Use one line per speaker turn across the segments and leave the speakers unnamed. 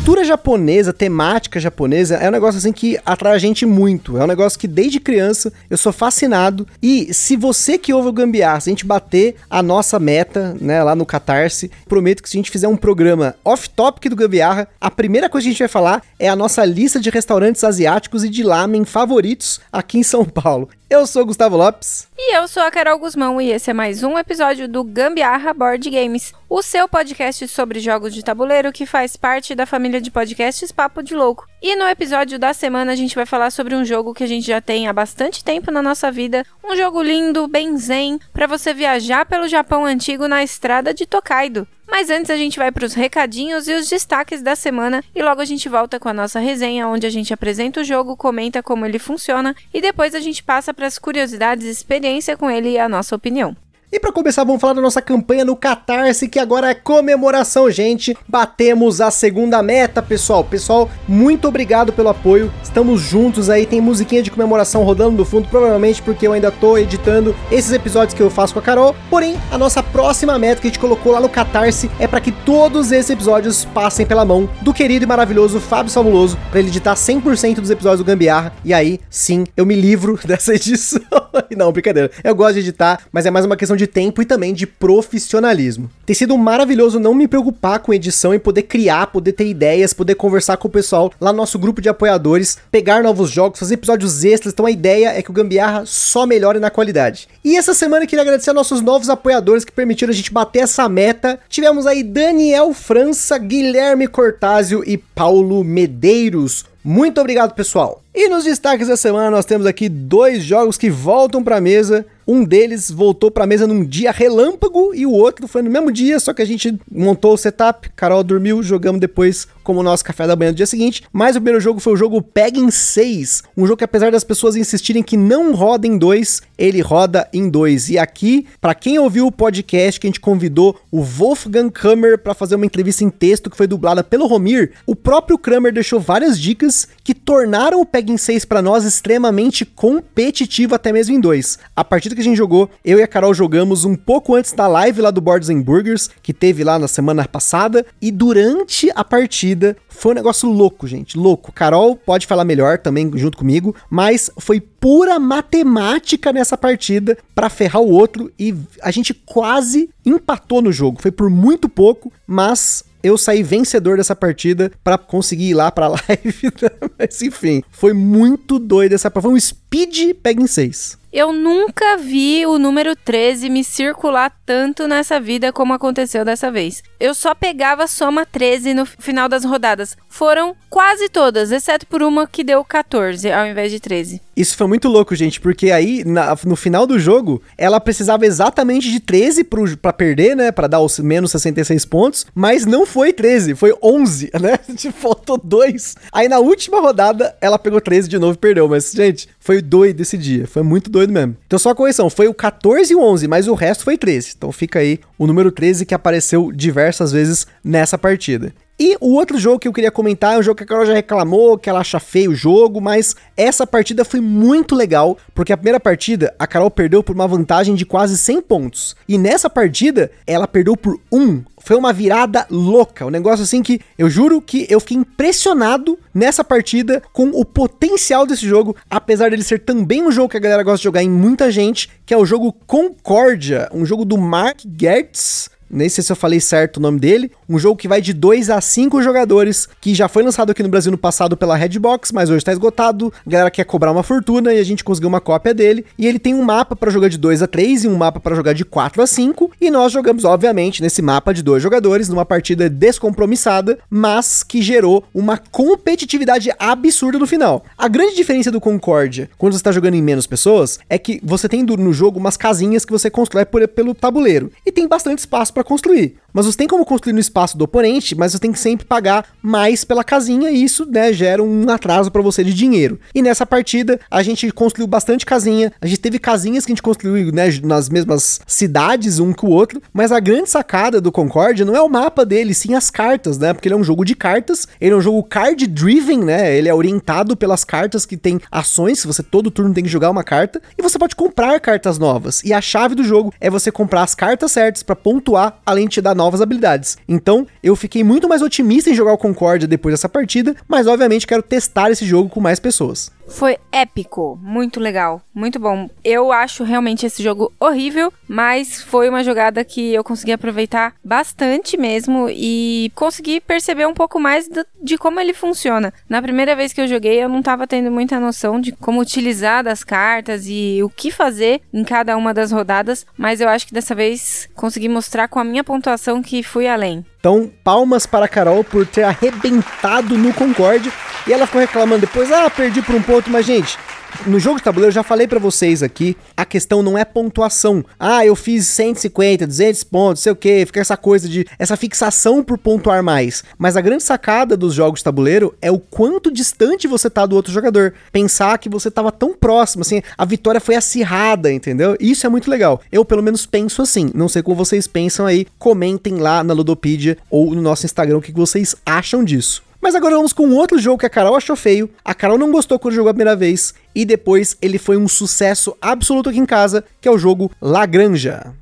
Cultura japonesa, temática japonesa, é um negócio assim que atrai a gente muito. É um negócio que desde criança eu sou fascinado. E se você que ouve o Gambiar, se a gente bater a nossa meta, né, lá no Catarse, prometo que se a gente fizer um programa off-topic do Gambiarra, a primeira coisa que a gente vai falar é a nossa lista de restaurantes asiáticos e de lamen favoritos aqui em São Paulo. Eu sou Gustavo Lopes.
E eu sou a Carol Guzmão e esse é mais um episódio do Gambiarra Board Games, o seu podcast sobre jogos de tabuleiro que faz parte da família de podcasts Papo de Louco. E no episódio da semana a gente vai falar sobre um jogo que a gente já tem há bastante tempo na nossa vida, um jogo lindo, bem zen, para você viajar pelo Japão antigo na estrada de Tokaido. Mas antes a gente vai para os recadinhos e os destaques da semana e logo a gente volta com a nossa resenha, onde a gente apresenta o jogo, comenta como ele funciona e depois a gente passa para as curiosidades, experiência com ele e a nossa opinião.
E para começar, vamos falar da nossa campanha no Catarse, que agora é comemoração, gente. Batemos a segunda meta, pessoal. Pessoal, muito obrigado pelo apoio. Estamos juntos aí, tem musiquinha de comemoração rodando no fundo, provavelmente porque eu ainda tô editando esses episódios que eu faço com a Carol. Porém, a nossa próxima meta que a gente colocou lá no Catarse é para que todos esses episódios passem pela mão do querido e maravilhoso Fábio Fabuloso, para ele editar 100% dos episódios do Gambiarra. E aí, sim, eu me livro dessa edição. Não, brincadeira. Eu gosto de editar, mas é mais uma questão de tempo e também de profissionalismo. Tem sido maravilhoso não me preocupar com edição e poder criar, poder ter ideias, poder conversar com o pessoal lá no nosso grupo de apoiadores, pegar novos jogos, fazer episódios extras. Então a ideia é que o Gambiarra só melhore na qualidade. E essa semana eu queria agradecer a nossos novos apoiadores que permitiram a gente bater essa meta. Tivemos aí Daniel França, Guilherme Cortázio e Paulo Medeiros. Muito obrigado, pessoal. E nos destaques da semana nós temos aqui dois jogos que voltam para a mesa. Um deles voltou para a mesa num dia relâmpago e o outro foi no mesmo dia, só que a gente montou o setup, Carol dormiu, jogamos depois como nosso café da manhã do dia seguinte. Mas o primeiro jogo foi o jogo Peg 6, um jogo que apesar das pessoas insistirem que não roda em 2, ele roda em 2. E aqui, para quem ouviu o podcast que a gente convidou o Wolfgang Kramer para fazer uma entrevista em texto que foi dublada pelo Romir, o próprio Kramer deixou várias dicas que tornaram o Peg 6 para nós extremamente competitivo até mesmo em 2. A partida que a gente jogou, eu e a Carol jogamos um pouco antes da live lá do Boards and Burgers, que teve lá na semana passada, e durante a partida foi um negócio louco, gente, louco. Carol pode falar melhor também junto comigo, mas foi pura matemática nessa partida para ferrar o outro e a gente quase empatou no jogo. Foi por muito pouco, mas eu saí vencedor dessa partida para conseguir ir lá pra live. Mas enfim, foi muito doido essa Foi um speed em 6.
Eu nunca vi o número 13 me circular tanto nessa vida como aconteceu dessa vez. Eu só pegava soma 13 no final das rodadas. Foram quase todas, exceto por uma que deu 14 ao invés de 13.
Isso foi muito louco, gente, porque aí na, no final do jogo ela precisava exatamente de 13 pro, pra perder, né? Pra dar os menos 66 pontos, mas não foi 13, foi 11, né? Faltou 2. Aí na última rodada ela pegou 13 de novo e perdeu, mas, gente, foi doido esse dia, foi muito doido mesmo. Então só a correção, foi o 14 e o 11, mas o resto foi 13. Então fica aí o número 13 que apareceu diversas vezes nessa partida. E o outro jogo que eu queria comentar é um jogo que a Carol já reclamou, que ela acha feio o jogo, mas essa partida foi muito legal, porque a primeira partida a Carol perdeu por uma vantagem de quase 100 pontos. E nessa partida ela perdeu por 1. Foi uma virada louca, um negócio assim que eu juro que eu fiquei impressionado nessa partida com o potencial desse jogo, apesar dele ser também um jogo que a galera gosta de jogar em muita gente, que é o jogo Concórdia, um jogo do Mark Gertz, nem sei se eu falei certo o nome dele. Um jogo que vai de 2 a 5 jogadores, que já foi lançado aqui no Brasil no passado pela Redbox, mas hoje está esgotado. A galera quer cobrar uma fortuna e a gente conseguiu uma cópia dele. E ele tem um mapa para jogar de 2 a 3 e um mapa para jogar de 4 a 5. E nós jogamos, obviamente, nesse mapa de dois jogadores, numa partida descompromissada, mas que gerou uma competitividade absurda no final. A grande diferença do Concórdia, quando você está jogando em menos pessoas, é que você tem no jogo umas casinhas que você constrói por, pelo tabuleiro. E tem bastante espaço para construir. mas você tem como construir no espaço do oponente, mas você tem que sempre pagar mais pela casinha e isso, né, gera um atraso para você de dinheiro. E nessa partida, a gente construiu bastante casinha, a gente teve casinhas que a gente construiu, né, nas mesmas cidades, um com o outro, mas a grande sacada do Concórdia não é o mapa dele, sim as cartas, né, porque ele é um jogo de cartas, ele é um jogo card driven, né, ele é orientado pelas cartas que tem ações, você todo turno tem que jogar uma carta, e você pode comprar cartas novas. E a chave do jogo é você comprar as cartas certas para pontuar, além de te dar novas habilidades. Então, eu fiquei muito mais otimista em jogar o Concórdia depois dessa partida, mas obviamente quero testar esse jogo com mais pessoas.
Foi épico, muito legal, muito bom. Eu acho realmente esse jogo horrível, mas foi uma jogada que eu consegui aproveitar bastante mesmo e consegui perceber um pouco mais do, de como ele funciona. Na primeira vez que eu joguei, eu não estava tendo muita noção de como utilizar das cartas e o que fazer em cada uma das rodadas, mas eu acho que dessa vez consegui mostrar com a minha pontuação que fui além.
Então, palmas para a Carol por ter arrebentado no Concorde. E ela ficou reclamando depois, ah, perdi por um ponto, mas gente, no jogo de tabuleiro, eu já falei para vocês aqui, a questão não é pontuação. Ah, eu fiz 150, 200 pontos, sei o que, fica essa coisa de essa fixação por pontuar mais. Mas a grande sacada dos jogos de tabuleiro é o quanto distante você tá do outro jogador. Pensar que você tava tão próximo, assim, a vitória foi acirrada, entendeu? Isso é muito legal. Eu pelo menos penso assim. Não sei como vocês pensam aí. Comentem lá na Ludopedia ou no nosso Instagram o que vocês acham disso. Mas agora vamos com outro jogo que a Carol achou feio. A Carol não gostou quando jogou a primeira vez. E depois ele foi um sucesso absoluto aqui em casa, que é o jogo La Granja.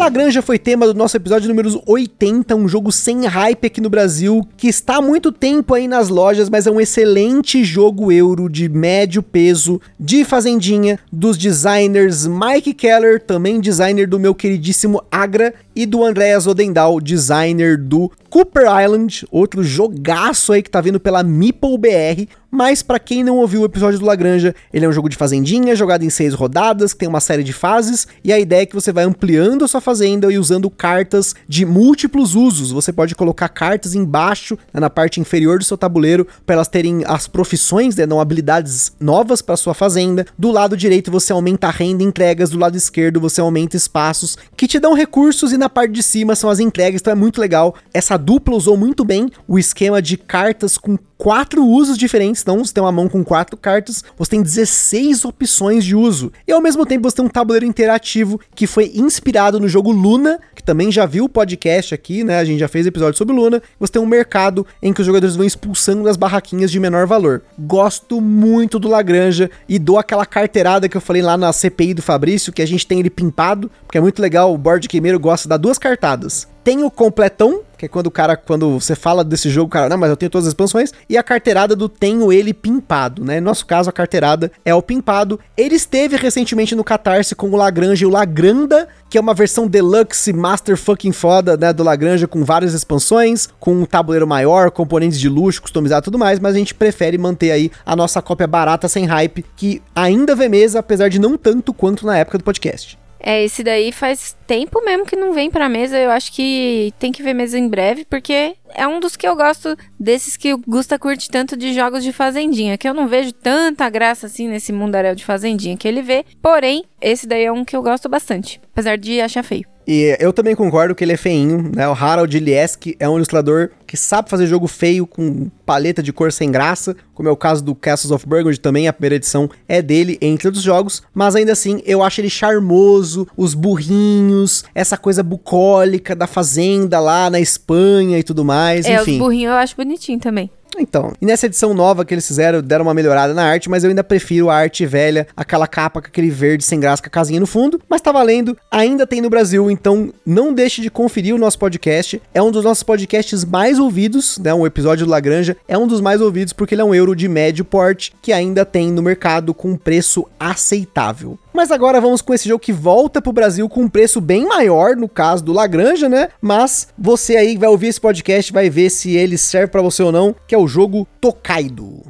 Lagranja foi tema do nosso episódio número 80, um jogo sem hype aqui no Brasil, que está há muito tempo aí nas lojas, mas é um excelente jogo euro de médio peso, de fazendinha, dos designers Mike Keller, também designer do meu queridíssimo Agra, e do Andreas Odendal, designer do Cooper Island, outro jogaço aí que tá vindo pela Meeple BR, mas para quem não ouviu o episódio do Lagranja, ele é um jogo de fazendinha, jogado em seis rodadas, que tem uma série de fases, e a ideia é que você vai ampliando a sua fazenda e usando cartas de múltiplos usos. Você pode colocar cartas embaixo, né, na parte inferior do seu tabuleiro, para elas terem as profissões, né, não habilidades novas para sua fazenda. Do lado direito você aumenta a renda e entregas, do lado esquerdo você aumenta espaços que te dão recursos e na parte de cima são as entregas, então é muito legal. Essa dupla usou muito bem o esquema de cartas com quatro usos diferentes. Então, você tem uma mão com quatro cartas, você tem 16 opções de uso. E ao mesmo tempo, você tem um tabuleiro interativo que foi inspirado no jogo Luna, que também já viu o podcast aqui, né? A gente já fez episódio sobre Luna. Você tem um mercado em que os jogadores vão expulsando as barraquinhas de menor valor. Gosto muito do Lagranja e dou aquela carteirada que eu falei lá na CPI do Fabrício, que a gente tem ele pimpado, porque é muito legal. O board gameiro gosta de dar duas cartadas. Tem o completão, que é quando o cara, quando você fala desse jogo, o cara, não, mas eu tenho todas as expansões, e a carteirada do tenho ele pimpado, né? No nosso caso, a carteirada é o pimpado. Ele esteve recentemente no Catarse com o Lagrange e o Lagranda, que é uma versão deluxe, master fucking foda, né, do Lagrange, com várias expansões, com um tabuleiro maior, componentes de luxo, customizado e tudo mais, mas a gente prefere manter aí a nossa cópia barata sem hype, que ainda vê mesa, apesar de não tanto quanto na época do podcast.
É, esse daí faz tempo mesmo que não vem pra mesa. Eu acho que tem que ver mesa em breve, porque é um dos que eu gosto desses que o Gusta curte tanto de jogos de fazendinha, que eu não vejo tanta graça assim nesse mundaréu de fazendinha que ele vê. Porém, esse daí é um que eu gosto bastante, apesar de achar feio.
E eu também concordo que ele é feinho, né? O Harold Ilieski é um ilustrador que sabe fazer jogo feio com paleta de cor sem graça, como é o caso do Castles of Burgundy também, a primeira edição é dele, entre outros jogos, mas ainda assim eu acho ele charmoso, os burrinhos, essa coisa bucólica da fazenda lá na Espanha e tudo mais,
é,
enfim.
os burrinhos eu acho bonitinho também.
Então, e nessa edição nova que eles fizeram, deram uma melhorada na arte, mas eu ainda prefiro a arte velha, aquela capa com aquele verde sem graça com a casinha no fundo, mas tá valendo, ainda tem no Brasil, então não deixe de conferir o nosso podcast, é um dos nossos podcasts mais ouvidos, né, um episódio do Lagranja, é um dos mais ouvidos porque ele é um euro de médio porte, que ainda tem no mercado com um preço aceitável. Mas agora vamos com esse jogo que volta pro Brasil com um preço bem maior, no caso do Lagranja, né? Mas você aí vai ouvir esse podcast, vai ver se ele serve para você ou não, que é o jogo Tokaido.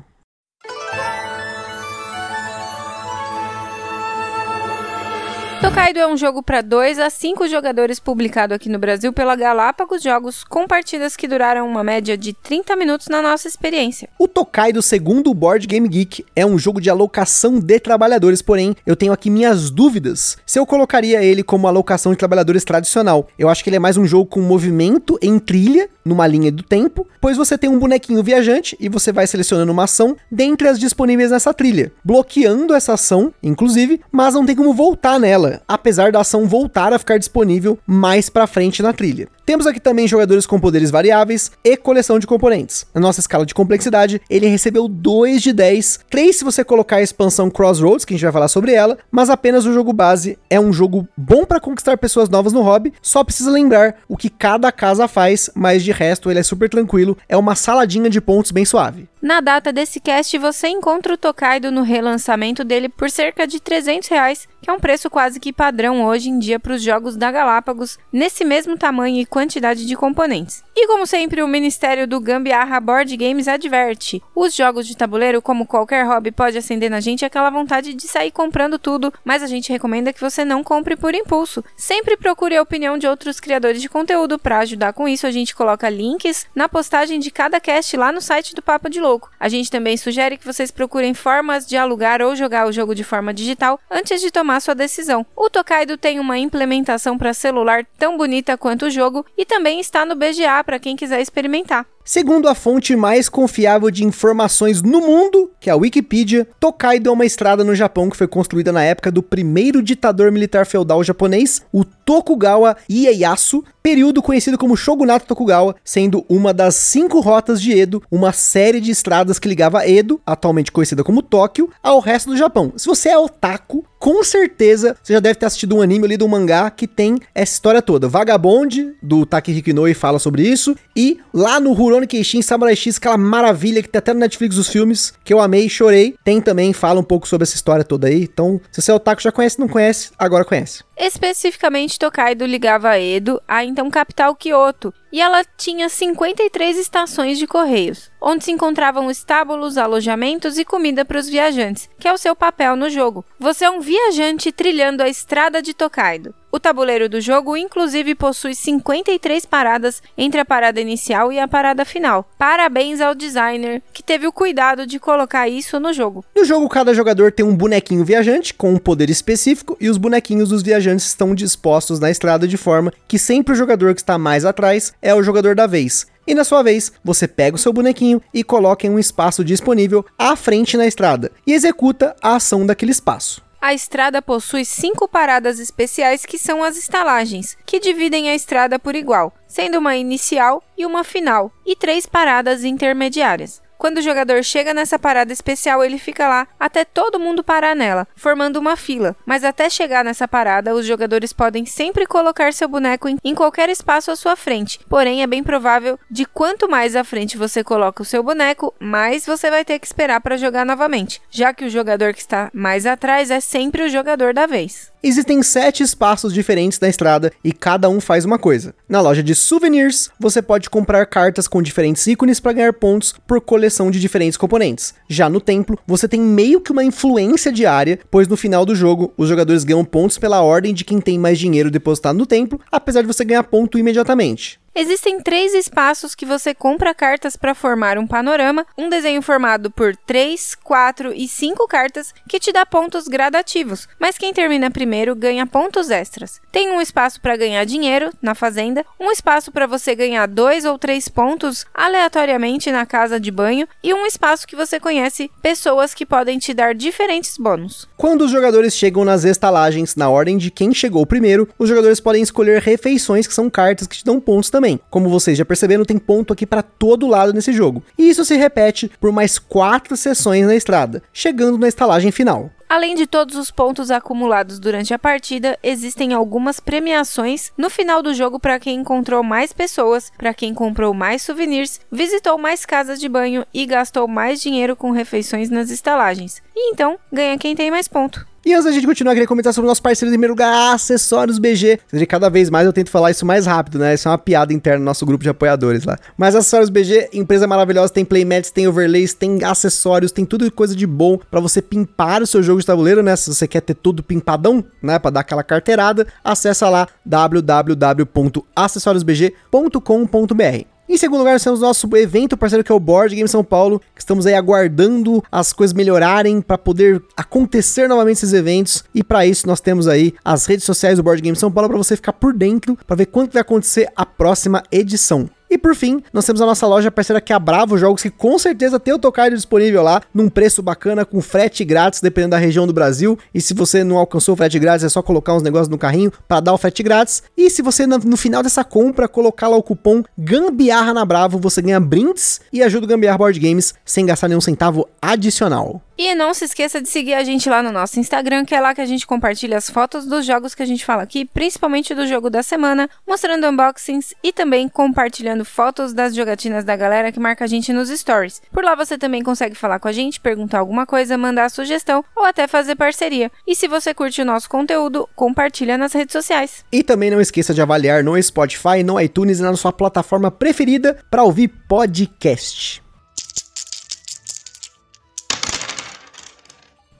Tokaido é um jogo para 2 a 5 jogadores publicado aqui no Brasil pela Galápagos Jogos, com partidas que duraram uma média de 30 minutos na nossa experiência.
O Tokaido, segundo o Board Game Geek, é um jogo de alocação de trabalhadores, porém, eu tenho aqui minhas dúvidas se eu colocaria ele como alocação de trabalhadores tradicional. Eu acho que ele é mais um jogo com movimento em trilha, numa linha do tempo, pois você tem um bonequinho viajante e você vai selecionando uma ação dentre as disponíveis nessa trilha, bloqueando essa ação, inclusive, mas não tem como voltar nela apesar da ação voltar a ficar disponível mais para frente na trilha. Temos aqui também jogadores com poderes variáveis e coleção de componentes. Na nossa escala de complexidade, ele recebeu 2 de 10, 3 se você colocar a expansão Crossroads, que a gente vai falar sobre ela, mas apenas o jogo base é um jogo bom para conquistar pessoas novas no hobby, só precisa lembrar o que cada casa faz, mas de resto ele é super tranquilo, é uma saladinha de pontos bem suave.
Na data desse cast, você encontra o Tokaido no relançamento dele por cerca de 300 reais, que é um preço quase que padrão hoje em dia para os jogos da Galápagos, nesse mesmo tamanho e quantidade de componentes. E como sempre, o Ministério do Gambiarra Board Games adverte: os jogos de tabuleiro, como qualquer hobby, pode acender na gente aquela vontade de sair comprando tudo, mas a gente recomenda que você não compre por impulso. Sempre procure a opinião de outros criadores de conteúdo para ajudar com isso. A gente coloca links na postagem de cada cast lá no site do Papo de Louco. A gente também sugere que vocês procurem formas de alugar ou jogar o jogo de forma digital antes de tomar sua decisão. O Tokaido tem uma implementação para celular tão bonita quanto o jogo e também está no BGA para quem quiser experimentar.
Segundo a fonte mais confiável de informações no mundo, que é a Wikipedia, Tokaido é uma estrada no Japão que foi construída na época do primeiro ditador militar feudal japonês, o Tokugawa Ieyasu, período conhecido como Shogunato Tokugawa, sendo uma das cinco rotas de Edo, uma série de estradas que ligava Edo, atualmente conhecida como Tóquio, ao resto do Japão. Se você é otaku, com certeza você já deve ter assistido um anime ou lido um mangá que tem essa história toda. Vagabond, do Takehiko Inoue, fala sobre isso, e lá no Rurouni Kenshin Samurai X, aquela maravilha que tem até no Netflix os filmes, que eu amei e chorei, tem também, fala um pouco sobre essa história toda aí. Então, se você é otaku, já conhece, não conhece, agora conhece.
Especificamente, Tokaido ligava Edo à então capital Kyoto, e ela tinha 53 estações de correios, onde se encontravam estábulos, alojamentos e comida para os viajantes, que é o seu papel no jogo. Você é um viajante trilhando a estrada de Tokaido. O tabuleiro do jogo, inclusive, possui 53 paradas entre a parada inicial e a parada final. Parabéns ao designer que teve o cuidado de colocar isso no jogo.
No jogo, cada jogador tem um bonequinho viajante com um poder específico e os bonequinhos dos viajantes estão dispostos na estrada de forma que sempre o jogador que está mais atrás é o jogador da vez. E na sua vez, você pega o seu bonequinho e coloca em um espaço disponível à frente na estrada e executa a ação daquele espaço.
A estrada possui cinco paradas especiais que são as estalagens, que dividem a estrada por igual, sendo uma inicial e uma final, e três paradas intermediárias. Quando o jogador chega nessa parada especial, ele fica lá até todo mundo parar nela, formando uma fila. Mas até chegar nessa parada, os jogadores podem sempre colocar seu boneco em, qualquer espaço à sua frente. Porém, é bem provável de quanto mais à frente você coloca o seu boneco, mais você vai ter que esperar para jogar novamente, já que o jogador que está mais atrás é sempre o jogador da vez.
Existem sete espaços diferentes na estrada e cada um faz uma coisa. Na loja de souvenirs, você pode comprar cartas com diferentes ícones para ganhar pontos por coleção de diferentes componentes. Já no templo, você tem meio que uma influência diária, pois no final do jogo, os jogadores ganham pontos pela ordem de quem tem mais dinheiro depositado no templo, apesar de você ganhar ponto imediatamente.
Existem três espaços que você compra cartas para formar um panorama, um desenho formado por 3, 4 e 5 cartas que te dá pontos gradativos, mas quem termina primeiro ganha pontos extras. Tem um espaço para ganhar dinheiro na fazenda, um espaço para você ganhar 2 ou 3 pontos aleatoriamente na casa de banho e um espaço que você conhece pessoas que podem te dar diferentes bônus.
Quando os jogadores chegam nas estalagens na ordem de quem chegou primeiro, os jogadores podem escolher refeições que são cartas que te dão pontos também também. Como vocês já perceberam, tem ponto aqui para todo lado nesse jogo. E isso se repete por mais quatro sessões na estrada, chegando na estalagem final.
Além de todos os pontos acumulados durante a partida, existem algumas premiações no final do jogo para quem encontrou mais pessoas, para quem comprou mais souvenirs, visitou mais casas de banho e gastou mais dinheiro com refeições nas estalagens. E então, ganha quem tem mais ponto.
E antes da gente continuar, queria comentar sobre o nosso parceiro em primeiro lugar, Acessórios BG. Cada vez mais eu tento falar isso mais rápido, né? Isso é uma piada interna no nosso grupo de apoiadores lá. Mas Acessórios BG, empresa maravilhosa, tem playmats, tem overlays, tem acessórios, tem tudo coisa de bom para você pimpar o seu jogo de tabuleiro, né? Se você quer ter tudo pimpadão, né, para dar aquela carteirada, acessa lá www.acessoriosbg.com.br. Em segundo lugar, nós temos nosso evento parceiro que é o Board Game São Paulo, que estamos aí aguardando as coisas melhorarem para poder acontecer novamente esses eventos. E para isso nós temos aí as redes sociais do Board Game São Paulo para você ficar por dentro, para ver quando vai acontecer a próxima edição. E por fim, nós temos a nossa loja parceira que é a Bravo Jogos, que com certeza tem o Tokaido disponível lá, num preço bacana, com frete grátis, dependendo da região do Brasil. E se você não alcançou o frete grátis, é só colocar uns negócios no carrinho para dar o frete grátis. E se você, no final dessa compra, colocar lá o cupom Gambiarra na Bravo, você ganha brindes e ajuda o Gambiarra Board Games sem gastar nenhum centavo adicional.
E não se esqueça de seguir a gente lá no nosso Instagram, que é lá que a gente compartilha as fotos dos jogos que a gente fala aqui, principalmente do jogo da semana, mostrando unboxings e também compartilhando fotos das jogatinas da galera que marca a gente nos stories. Por lá você também consegue falar com a gente, perguntar alguma coisa, mandar sugestão ou até fazer parceria. E se você curte o nosso conteúdo, compartilha nas redes sociais.
E também não esqueça de avaliar no Spotify, no iTunes e na sua plataforma preferida para ouvir podcast.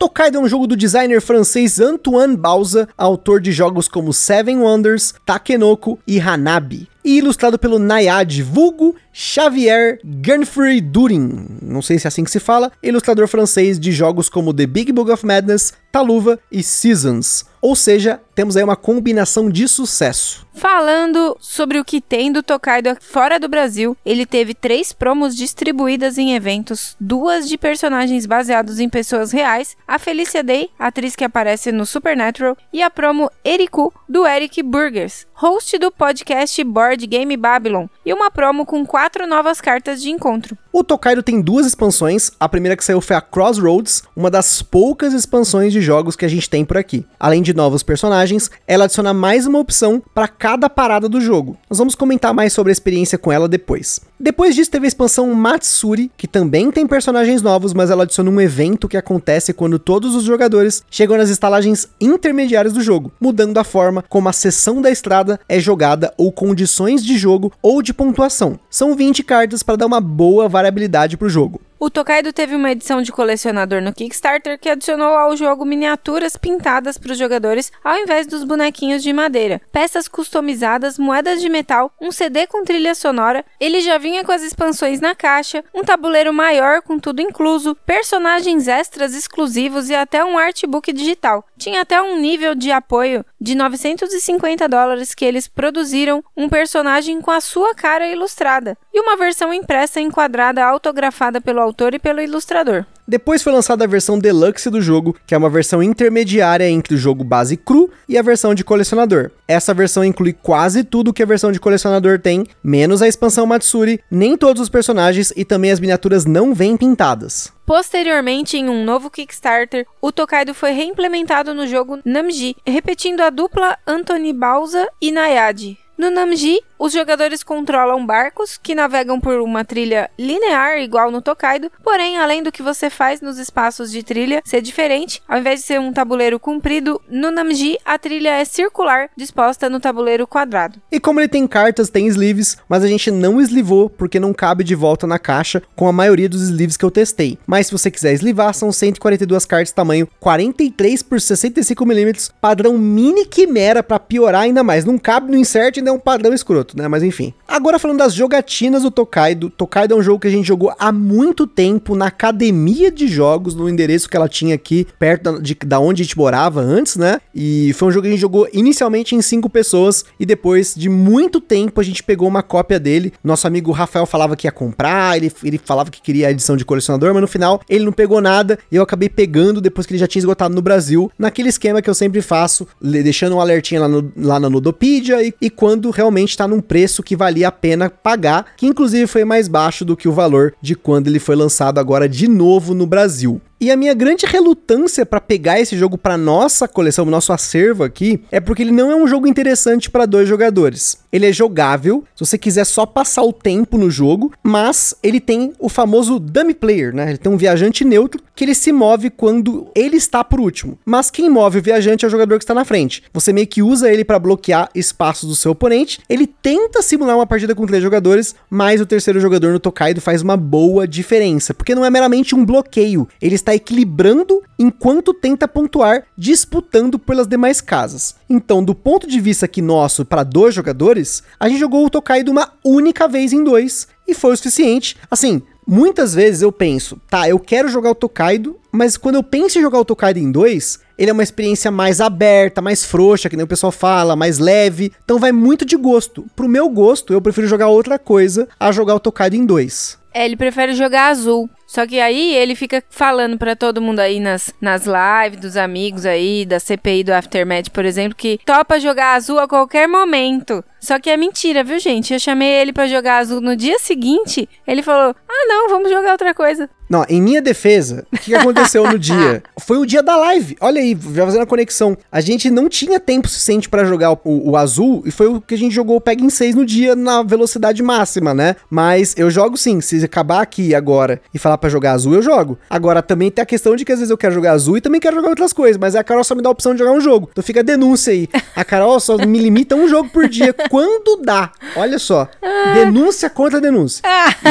Tokaido é um jogo do designer francês Antoine Bauza, autor de jogos como Seven Wonders, Takenoko e Hanabi e ilustrado pelo Nayad vulgo Xavier Gernfrey Durin, não sei se é assim que se fala, ilustrador francês de jogos como The Big Book of Madness, Taluva e Seasons. Ou seja, temos aí uma combinação de sucesso.
Falando sobre o que tem do Tokaido fora do Brasil, ele teve três promos distribuídas em eventos, duas de personagens baseados em pessoas reais, a Felicia Day, atriz que aparece no Supernatural, e a promo Eriku, do Eric Burgers, host do podcast Board Game Babylon, e uma promo com quatro novas cartas de encontro.
O Tokaido tem duas expansões, a primeira que saiu foi a Crossroads, uma das poucas expansões de jogos que a gente tem por aqui. Além de novos personagens, ela adiciona mais uma opção para cada parada do jogo. Nós vamos comentar mais sobre a experiência com ela depois. Depois disso teve a expansão Matsuri, que também tem personagens novos, mas ela adiciona um evento que acontece quando todos os jogadores chegam nas estalagens intermediárias do jogo, mudando a forma como a seção da estrada é jogada ou condições de jogo ou de pontuação. São 20 cartas para dar uma boa variabilidade para o jogo.
O Tokaido teve uma edição de colecionador no Kickstarter que adicionou ao jogo miniaturas pintadas para os jogadores ao invés dos bonequinhos de madeira, peças customizadas, moedas de metal, um CD com trilha sonora. Ele já vinha com as expansões na caixa, um tabuleiro maior com tudo incluso, personagens extras exclusivos e até um artbook digital. Tinha até um nível de apoio de 950 dólares que eles produziram um personagem com a sua cara ilustrada e uma versão impressa enquadrada autografada pelo autor e pelo ilustrador.
Depois foi lançada a versão deluxe do jogo, que é uma versão intermediária entre o jogo base cru e a versão de colecionador. Essa versão inclui quase tudo que a versão de colecionador tem, menos a expansão Matsuri, nem todos os personagens e também as miniaturas não vêm pintadas.
Posteriormente, em um novo Kickstarter, o Tokaido foi reimplementado no jogo Namji, repetindo a dupla Anthony Bauza e Nayade. No Namji, os jogadores controlam barcos que navegam por uma trilha linear igual no Tokaido, porém, além do que você faz nos espaços de trilha ser diferente, ao invés de ser um tabuleiro comprido, no Namji a trilha é circular, disposta no tabuleiro quadrado.
E como ele tem cartas, tem sleeves, mas a gente não eslivou porque não cabe de volta na caixa com a maioria dos sleeves que eu testei. Mas se você quiser eslivar, são 142 cartas tamanho 43 por 65 milímetros, padrão mini quimera para piorar ainda mais. Não cabe no insert, ainda é um padrão escroto, né? Mas enfim. Agora falando das jogatinas do Tokaido. Tokaido é um jogo que a gente jogou há muito tempo na academia de jogos, no endereço que ela tinha aqui, perto de, da onde a gente morava antes, né? E foi um jogo que a gente jogou inicialmente em cinco pessoas e depois de muito tempo a gente pegou uma cópia dele. Nosso amigo Rafael falava que ia comprar, ele, ele falava que queria a edição de colecionador, mas no final ele não pegou nada e eu acabei pegando depois que ele já tinha esgotado no Brasil, naquele esquema que eu sempre faço, deixando um alertinho lá, no, lá na Ludopedia e, e quando realmente tá num preço que valia a pena pagar, que inclusive foi mais baixo do que o valor de quando ele foi lançado agora de novo no Brasil. E a minha grande relutância para pegar esse jogo para nossa coleção, nosso acervo aqui, é porque ele não é um jogo interessante para dois jogadores. Ele é jogável, se você quiser só passar o tempo no jogo, mas ele tem o famoso dummy player, né? Ele tem um viajante neutro que ele se move quando ele está por último. Mas quem move o viajante é o jogador que está na frente. Você meio que usa ele para bloquear espaços do seu oponente. Ele tenta simular uma partida com três jogadores, mas o terceiro jogador no Tokaido faz uma boa diferença, porque não é meramente um bloqueio, ele está equilibrando enquanto tenta pontuar, disputando pelas demais casas. Então, do ponto de vista aqui nosso para dois jogadores, a gente jogou o Tokaido uma única vez em dois e foi o suficiente. Assim, muitas vezes eu penso, tá, eu quero jogar o Tokaido, mas quando eu penso em jogar o Tokaido em dois, ele é uma experiência mais aberta, mais frouxa, que nem o pessoal fala, mais leve. Então vai muito de gosto. Pro meu gosto, eu prefiro jogar outra coisa a jogar o Tokaido em dois.
É, ele prefere jogar azul. Só que aí ele fica falando para todo mundo aí nas, nas lives dos amigos aí, da CPI do Aftermath, por exemplo, que topa jogar azul a qualquer momento. Só que é mentira, viu, gente? Eu chamei ele para jogar azul no dia seguinte, ele falou: "Ah, não, vamos jogar outra coisa".
Não, em minha defesa, o que aconteceu no dia? Foi o dia da live. Olha aí, já fazendo a conexão. A gente não tinha tempo suficiente para jogar o, o, azul e foi o que a gente jogou o Peg em 6 no dia na velocidade máxima, né? Mas eu jogo sim. Se acabar aqui agora e falar para jogar azul, eu jogo. Agora também tem a questão de que às vezes eu quero jogar azul e também quero jogar outras coisas, mas a Carol só me dá a opção de jogar um jogo. Então fica a denúncia aí. A Carol só me limita um jogo por dia quando dá. Olha só. Denúncia contra denúncia.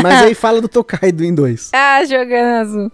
Mas aí fala do Tokaido em dois.
Ah, jogo ganso.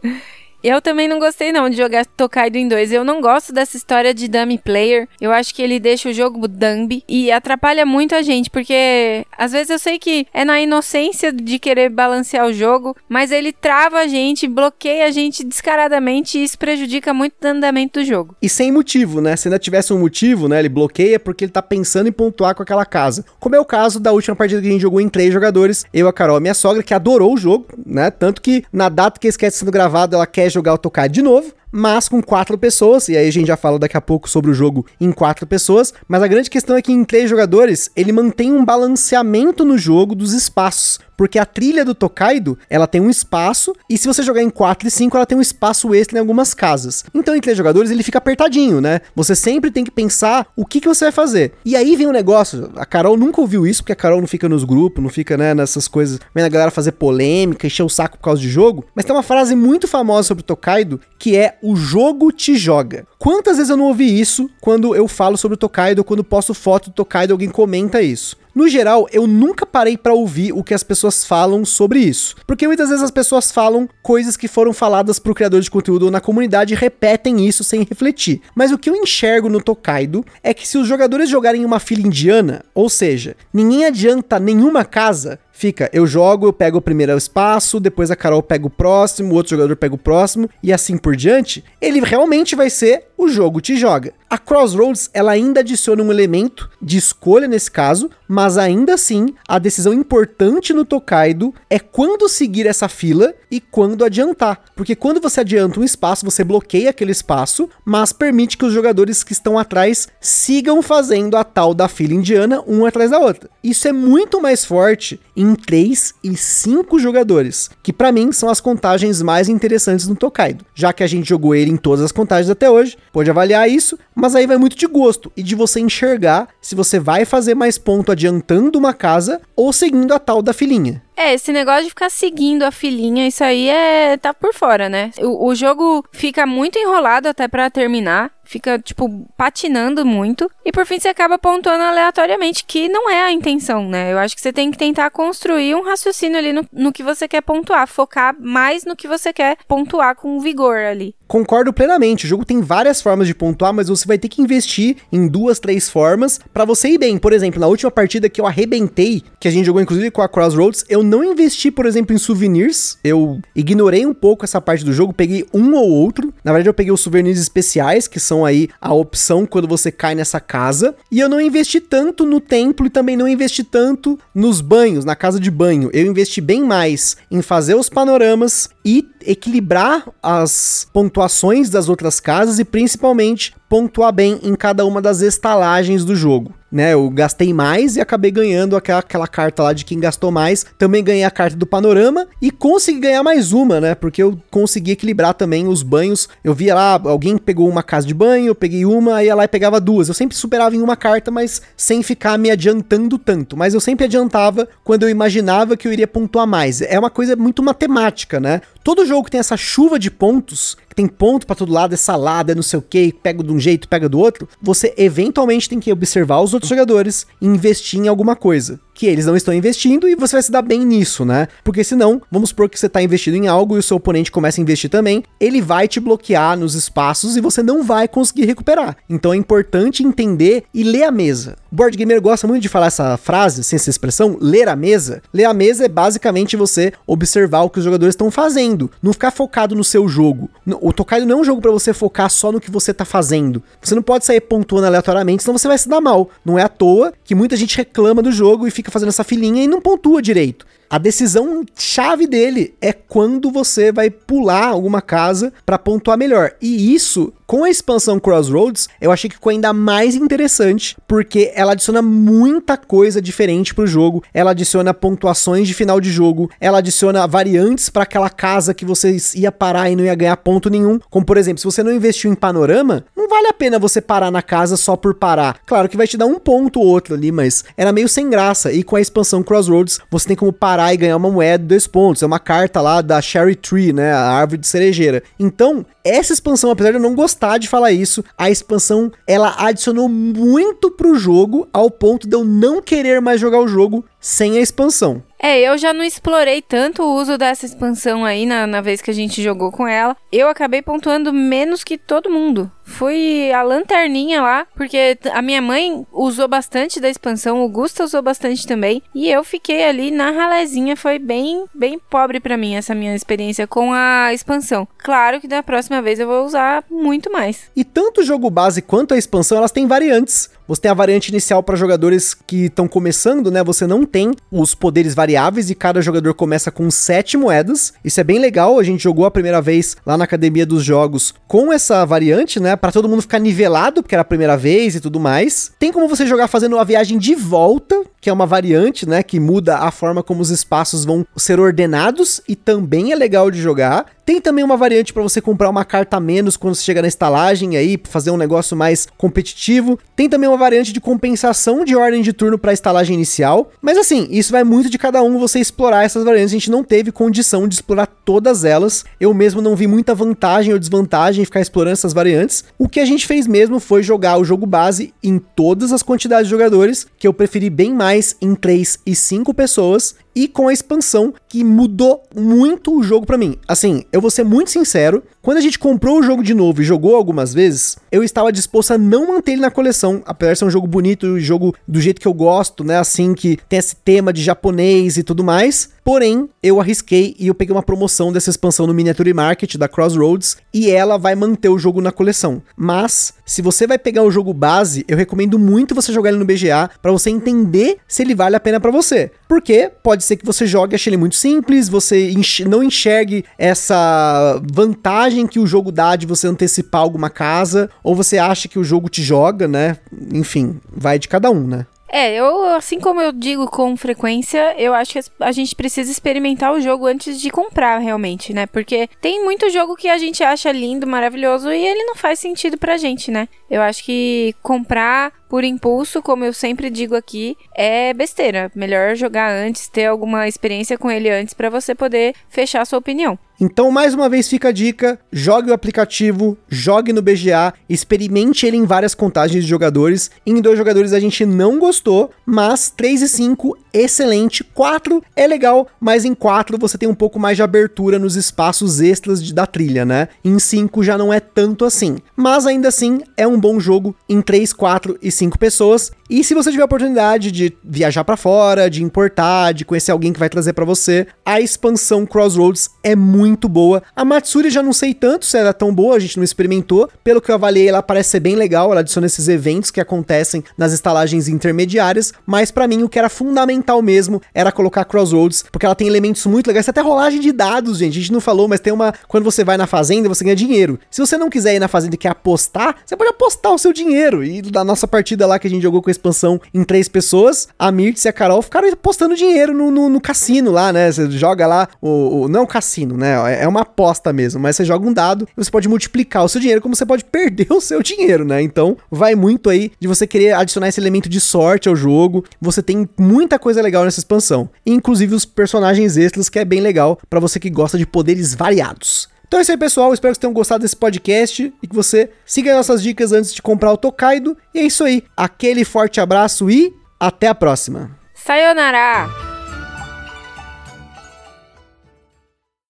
Eu também não gostei não de jogar Tokaido em 2. Eu não gosto dessa história de dummy player. Eu acho que ele deixa o jogo dumb e atrapalha muito a gente, porque às vezes eu sei que é na inocência de querer balancear o jogo, mas ele trava a gente, bloqueia a gente descaradamente e isso prejudica muito o andamento do jogo.
E sem motivo, né? Se ainda tivesse um motivo, né? Ele bloqueia porque ele tá pensando em pontuar com aquela casa. Como é o caso da última partida que a gente jogou em três jogadores, eu, a Carol, a minha sogra, que adorou o jogo, né? Tanto que na data que esse esquece sendo gravado, ela quer jogar o Tokaido de novo, mas com quatro pessoas, e aí a gente já fala daqui a pouco sobre o jogo em quatro pessoas, mas a grande questão é que em três jogadores, ele mantém um balanceamento no jogo dos espaços, porque a trilha do Tokaido, ela tem um espaço, e se você jogar em 4 e 5, ela tem um espaço extra em algumas casas. Então, em três jogadores, ele fica apertadinho, né? Você sempre tem que pensar o que, que você vai fazer. E aí vem um negócio, a Carol nunca ouviu isso, porque a Carol não fica nos grupos, não fica, né, nessas coisas, vendo a galera fazer polêmica, encher o saco por causa de jogo, mas tem uma frase muito famosa sobre Tokaido, que é o jogo te joga. Quantas vezes eu não ouvi isso quando eu falo sobre o Tokaido, quando posto foto do Tokaido, alguém comenta isso? No geral, eu nunca parei para ouvir o que as pessoas falam sobre isso, porque muitas vezes as pessoas falam coisas que foram faladas pro criador de conteúdo ou na comunidade e repetem isso sem refletir. Mas o que eu enxergo no Tokaido é que se os jogadores jogarem uma fila indiana, ou seja, ninguém adianta nenhuma casa, fica, eu jogo, eu pego o primeiro espaço, depois a Carol pega o próximo, o outro jogador pega o próximo e assim por diante, ele realmente vai ser o jogo te joga. A Crossroads, ela ainda adiciona um elemento de escolha nesse caso, mas ainda assim, a decisão importante no Tokaido é quando seguir essa fila e quando adiantar. Porque quando você adianta um espaço, você bloqueia aquele espaço, mas permite que os jogadores que estão atrás sigam fazendo a tal da fila indiana um atrás da outra. Isso é muito mais forte em 3 e 5 jogadores, que para mim são as contagens mais interessantes no Tokaido, já que a gente jogou ele em todas as contagens até hoje, pode avaliar isso, mas aí vai muito de gosto e de você enxergar se você vai fazer mais ponto adiantando uma casa ou seguindo a tal da filinha.
É, esse negócio de ficar seguindo a filhinha, isso aí é tá por fora, né? O, o jogo fica muito enrolado até para terminar fica, tipo, patinando muito. E por fim você acaba pontuando aleatoriamente, que não é a intenção, né? Eu acho que você tem que tentar construir um raciocínio ali no, no que você quer pontuar, focar mais no que você quer pontuar com vigor ali.
Concordo plenamente. O jogo tem várias formas de pontuar, mas você vai ter que investir em duas, três formas para você ir bem. Por exemplo, na última partida que eu arrebentei, que a gente jogou inclusive com a Crossroads, eu não investi, por exemplo, em souvenirs. Eu ignorei um pouco essa parte do jogo, peguei um ou outro. Na verdade, eu peguei os souvenirs especiais, que são aí a opção quando você cai nessa casa. E eu não investi tanto no templo e também não investi tanto nos banhos, na casa de banho. Eu investi bem mais em fazer os panoramas e equilibrar as pontuações das outras casas e principalmente pontuar bem em cada uma das estalagens do jogo. Né? Eu gastei mais e acabei ganhando aquela, aquela carta lá de quem gastou mais. Também ganhei a carta do panorama e consegui ganhar mais uma, né? Porque eu consegui equilibrar também os banhos. Eu via lá, alguém pegou uma casa de banho, eu peguei uma, ia lá e pegava duas. Eu sempre superava em uma carta, mas sem ficar me adiantando tanto. Mas eu sempre adiantava quando eu imaginava que eu iria pontuar mais. É uma coisa muito matemática, né? Todo jogo que tem essa chuva de pontos, que tem ponto para todo lado, é salada, é não sei o que, pega de um jeito, pega do outro, você eventualmente tem que observar os outros jogadores e investir em alguma coisa que eles não estão investindo e você vai se dar bem nisso, né? Porque senão, vamos supor que você está investindo em algo e o seu oponente começa a investir também, ele vai te bloquear nos espaços e você não vai conseguir recuperar. Então é importante entender e ler a mesa. O board gamer gosta muito de falar essa frase, sem essa expressão, ler a mesa. Ler a mesa é basicamente você observar o que os jogadores estão fazendo, não ficar focado no seu jogo. O Tokaido não é um jogo para você focar só no que você tá fazendo. Você não pode sair pontuando aleatoriamente, senão você vai se dar mal. Não é à toa que muita gente reclama do jogo e fica fazendo essa filinha e não pontua direito. A decisão chave dele é quando você vai pular alguma casa para pontuar melhor. E isso com a expansão Crossroads, eu achei que ficou ainda mais interessante, porque ela adiciona muita coisa diferente pro jogo. Ela adiciona pontuações de final de jogo, ela adiciona variantes para aquela casa que você ia parar e não ia ganhar ponto nenhum. Como por exemplo, se você não investiu em panorama, não vale a pena você parar na casa só por parar. Claro que vai te dar um ponto ou outro ali, mas era meio sem graça. E com a expansão Crossroads, você tem como parar e ganhar uma moeda de dois pontos. É uma carta lá da Cherry Tree, né? A árvore de cerejeira. Então, essa expansão, apesar de eu não gostar de falar isso, a expansão ela adicionou muito pro jogo ao ponto de eu não querer mais jogar o jogo sem a expansão.
É, eu já não explorei tanto o uso dessa expansão aí na, na vez que a gente jogou com ela. Eu acabei pontuando menos que todo mundo. Fui a lanterninha lá, porque a minha mãe usou bastante da expansão, o Gusta usou bastante também. E eu fiquei ali na ralezinha, foi bem, bem pobre para mim essa minha experiência com a expansão. Claro que da próxima vez eu vou usar muito mais.
E tanto o jogo base quanto a expansão, elas têm variantes. Você tem a variante inicial para jogadores que estão começando, né? Você não tem os poderes variáveis e cada jogador começa com sete moedas. Isso é bem legal. A gente jogou a primeira vez lá na Academia dos Jogos com essa variante, né? Para todo mundo ficar nivelado, porque era a primeira vez e tudo mais. Tem como você jogar fazendo uma viagem de volta, que é uma variante, né? Que muda a forma como os espaços vão ser ordenados e também é legal de jogar. Tem também uma variante para você comprar uma carta a menos quando você chega na estalagem aí, fazer um negócio mais competitivo. Tem também uma variante de compensação de ordem de turno para estalagem inicial. Mas assim, isso vai muito de cada um você explorar essas variantes. A gente não teve condição de explorar todas elas. Eu mesmo não vi muita vantagem ou desvantagem em ficar explorando essas variantes. O que a gente fez mesmo foi jogar o jogo base em todas as quantidades de jogadores, que eu preferi bem mais em 3 e 5 pessoas e com a expansão que mudou muito o jogo para mim. Assim, eu vou ser muito sincero, quando a gente comprou o jogo de novo e jogou algumas vezes, eu estava disposto a não manter ele na coleção, apesar de ser um jogo bonito, um jogo do jeito que eu gosto, né, assim que tem esse tema de japonês e tudo mais. Porém, eu arrisquei e eu peguei uma promoção dessa expansão no Miniature Market da Crossroads e ela vai manter o jogo na coleção. Mas, se você vai pegar o jogo base, eu recomendo muito você jogar ele no BGA para você entender se ele vale a pena para você. Porque pode ser que você jogue e ache ele muito simples, você não enxergue essa vantagem que o jogo dá de você antecipar alguma casa, ou você acha que o jogo te joga, né? Enfim, vai de cada um, né?
É, eu, assim como eu digo com frequência, eu acho que a gente precisa experimentar o jogo antes de comprar, realmente, né? Porque tem muito jogo que a gente acha lindo, maravilhoso, e ele não faz sentido pra gente, né? Eu acho que comprar por impulso, como eu sempre digo aqui, é besteira. Melhor jogar antes, ter alguma experiência com ele antes para você poder fechar sua opinião.
Então, mais uma vez fica a dica: jogue o aplicativo, jogue no BGA, experimente ele em várias contagens de jogadores. Em dois jogadores a gente não gostou, mas 3 e 5 excelente. 4 é legal, mas em 4 você tem um pouco mais de abertura nos espaços extras de, da trilha, né? Em 5 já não é tanto assim. Mas ainda assim é um bom jogo em 3, 4 e 5 pessoas. E se você tiver a oportunidade de viajar para fora, de importar, de conhecer alguém que vai trazer para você, a expansão Crossroads é muito boa. A Matsuri já não sei tanto se ela é tão boa, a gente não experimentou. Pelo que eu avaliei, ela parece ser bem legal, ela adiciona esses eventos que acontecem nas estalagens intermediárias, mas para mim o que era fundamental mesmo era colocar Crossroads, porque ela tem elementos muito legais, até rolagem de dados, gente. A gente não falou, mas tem uma quando você vai na fazenda, você ganha dinheiro. Se você não quiser ir na fazenda e quer apostar, você pode apostar o seu dinheiro. E da nossa partida lá que a gente jogou com expansão em três pessoas, a Mirtz e a Carol ficaram apostando dinheiro no, no, no cassino lá, né? Você joga lá, o, o, não é cassino, né? É, é uma aposta mesmo, mas você joga um dado e você pode multiplicar o seu dinheiro, como você pode perder o seu dinheiro, né? Então, vai muito aí de você querer adicionar esse elemento de sorte ao jogo. Você tem muita coisa legal nessa expansão, inclusive os personagens extras, que é bem legal para você que gosta de poderes variados. Então é isso aí, pessoal. Espero que vocês tenham gostado desse podcast e que você siga nossas dicas antes de comprar o Tokaido. E é isso aí. Aquele forte abraço e até a próxima.
Sayonara!